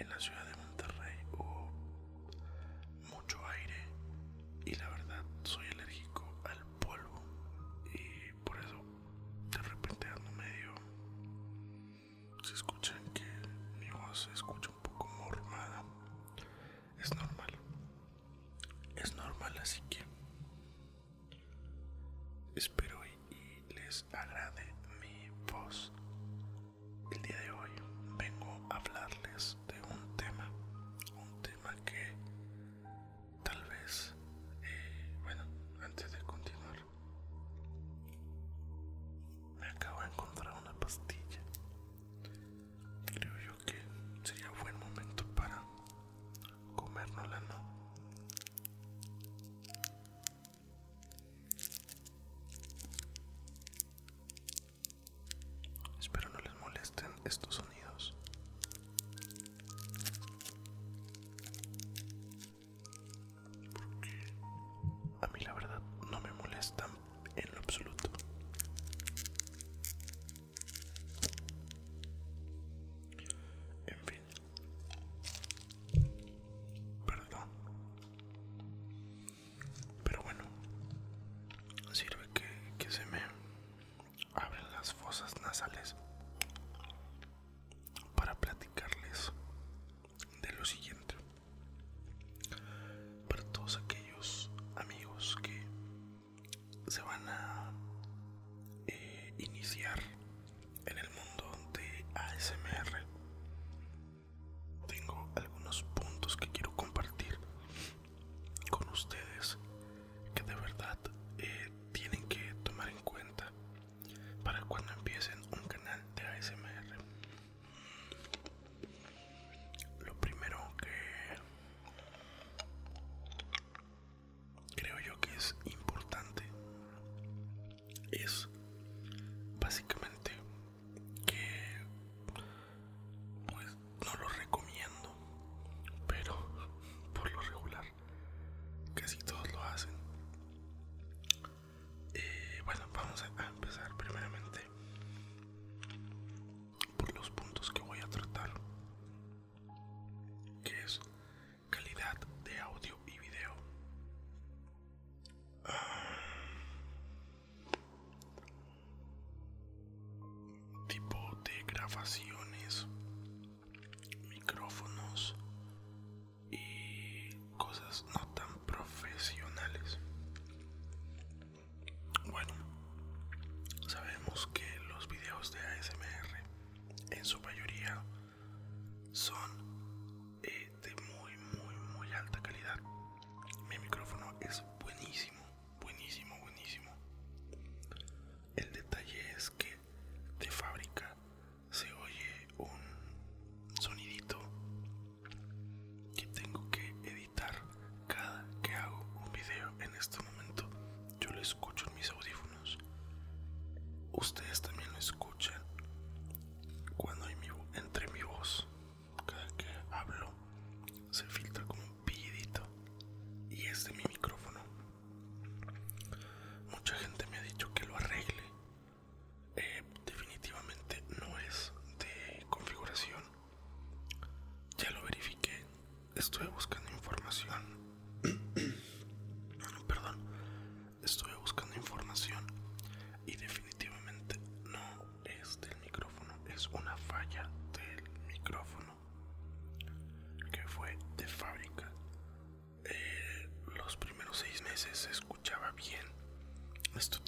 en la ciudad en su mayoría son es una falla del micrófono que fue de fábrica. Eh, los primeros seis meses se escuchaba bien. Esto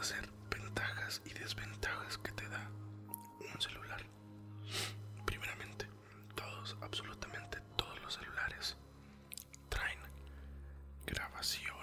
hacer ventajas y desventajas que te da un celular. Primeramente, todos, absolutamente todos los celulares traen grabación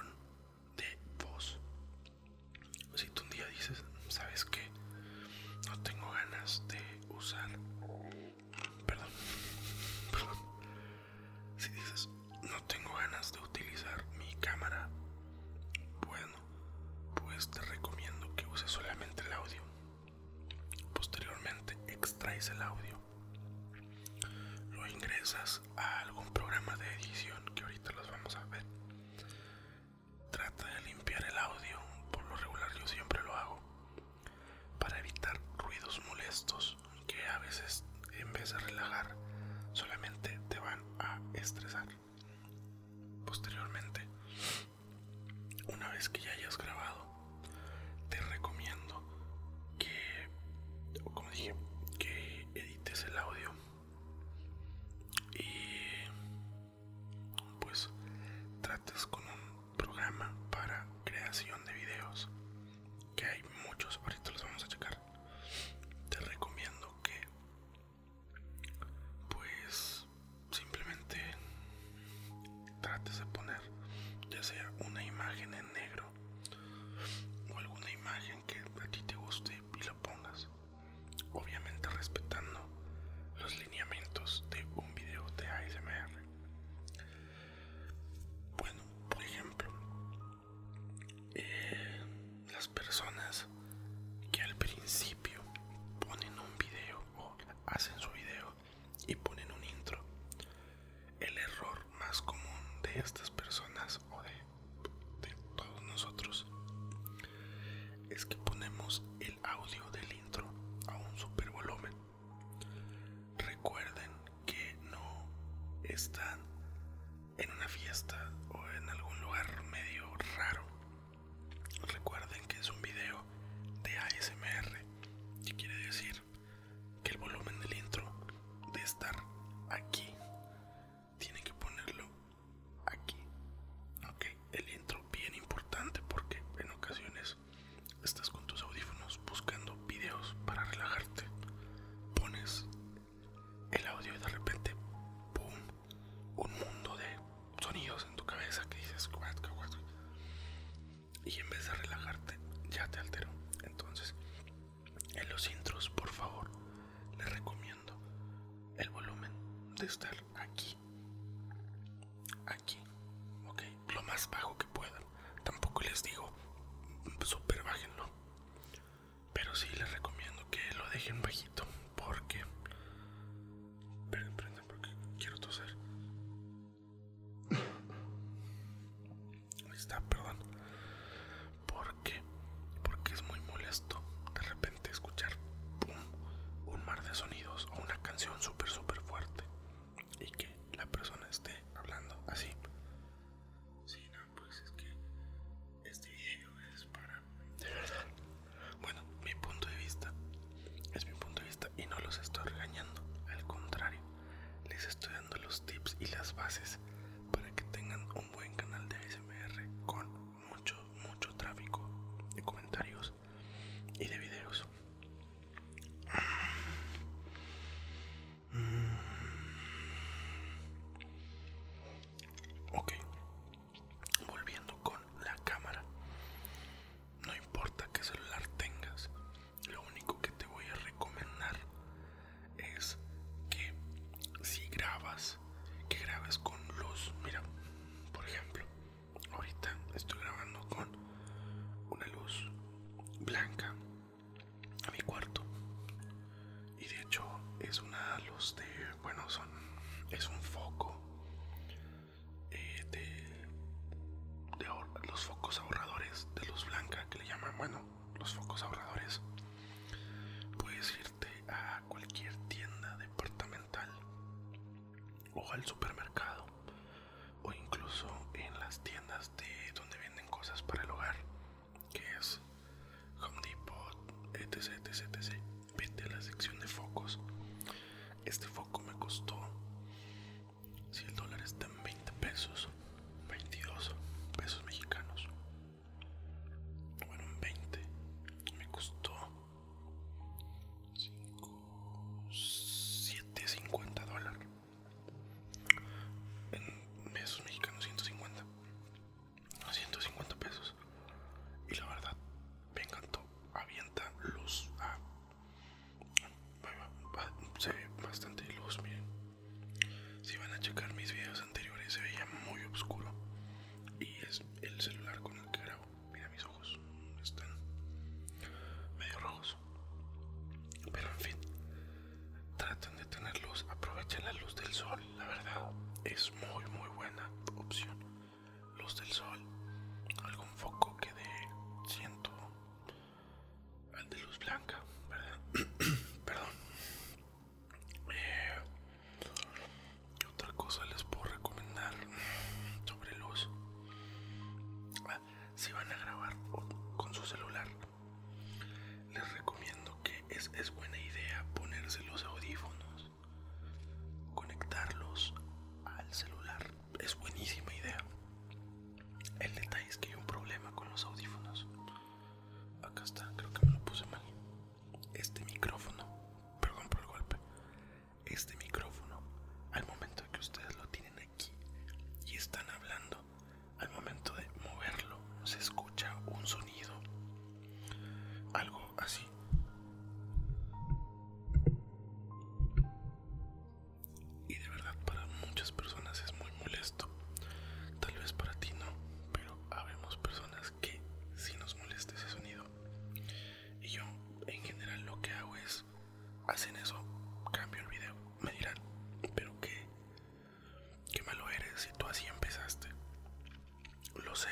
estas personas o de, de todos nosotros es que ponemos el audio del intro a un super volumen. Recuerden que no están en una fiesta estar aquí. Aquí. Ok, lo más bajo que puedan. Tampoco les digo super bájenlo. Pero sí les recomiendo que lo dejen bajito al supermercado si tú así empezaste. Lo sé.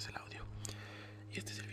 Es el audio. Y este es el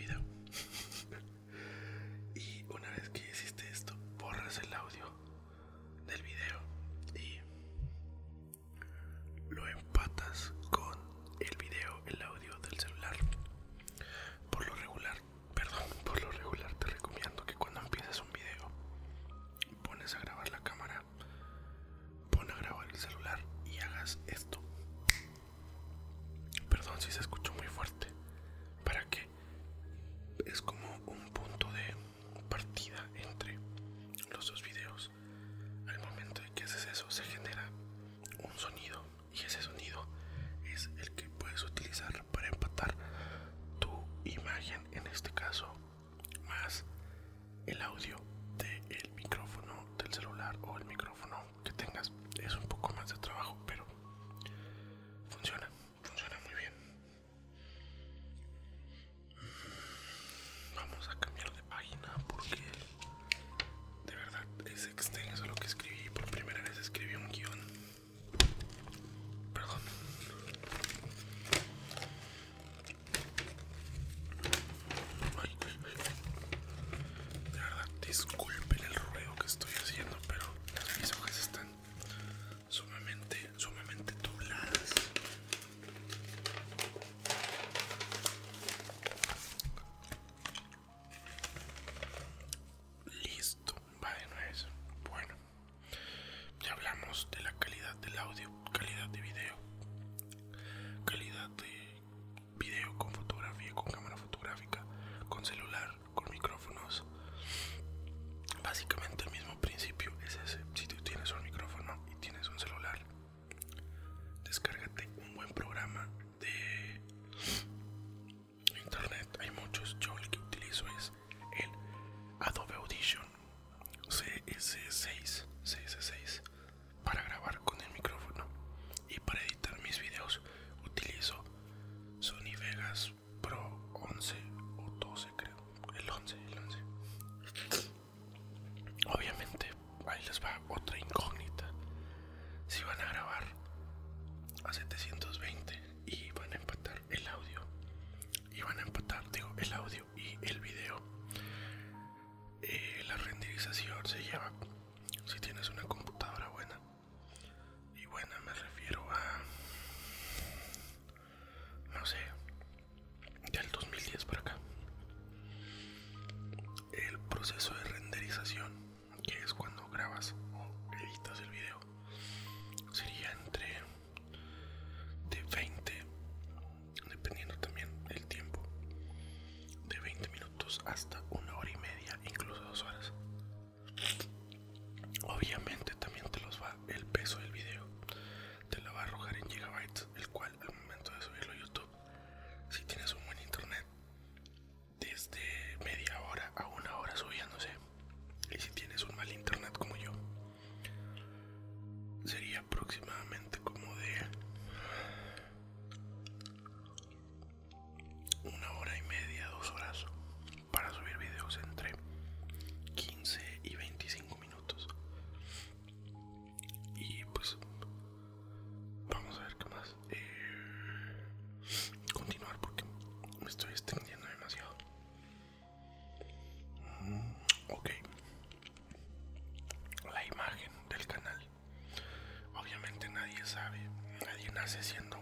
estás haciendo?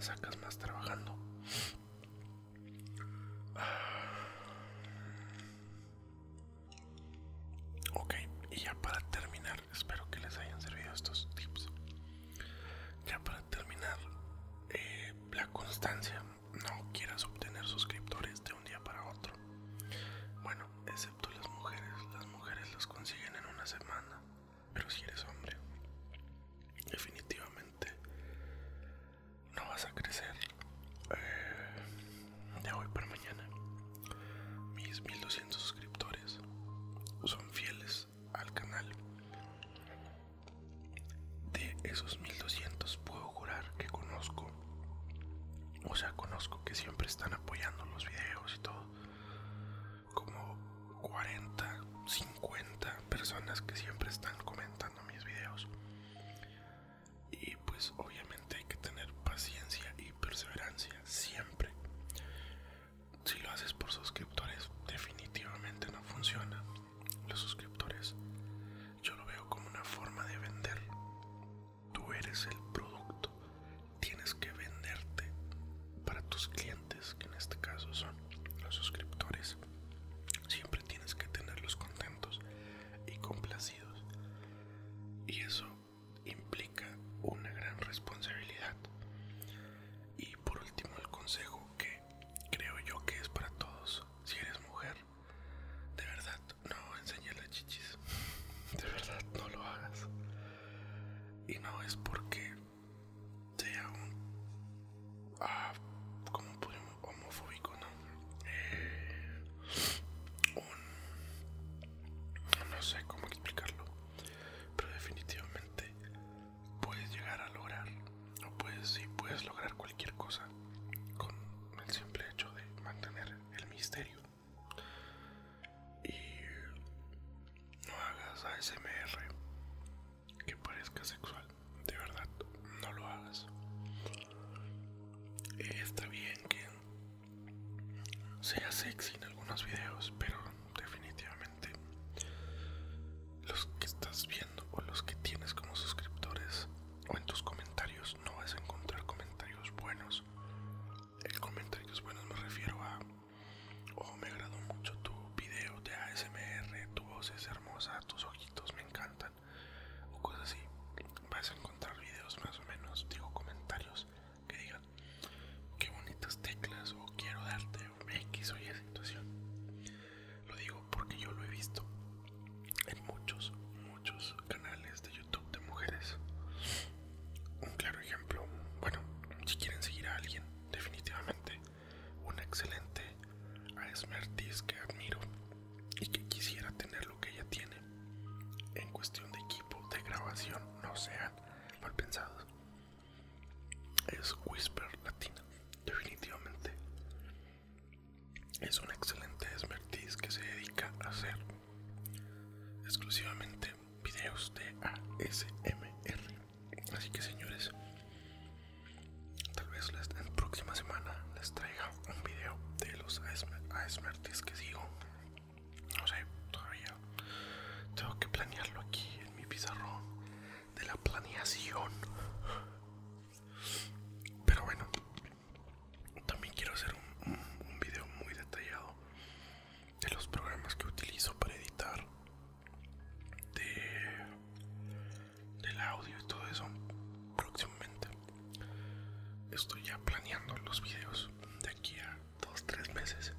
sacas más trabajando. Ok, y ya para terminar, espero que les hayan servido estos lograr cualquier cosa con el simple hecho de mantener el misterio. estoy ya planeando los videos de aquí a dos, tres meses.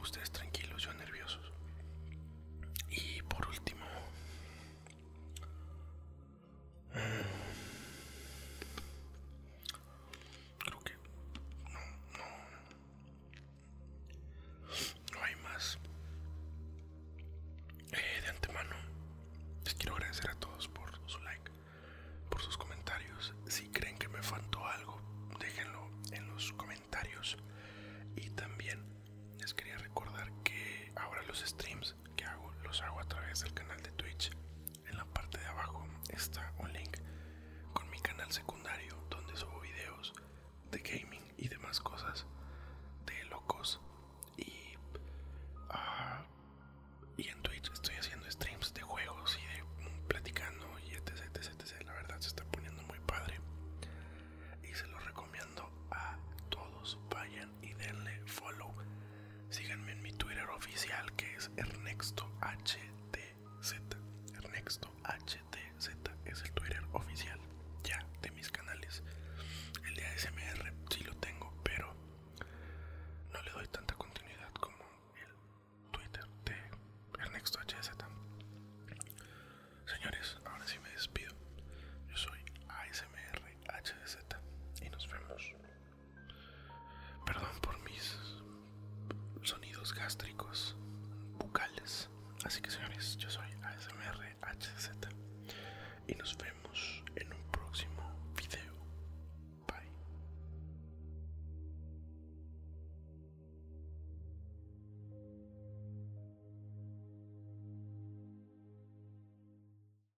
Ustedes tranquilos, yo nerviosos.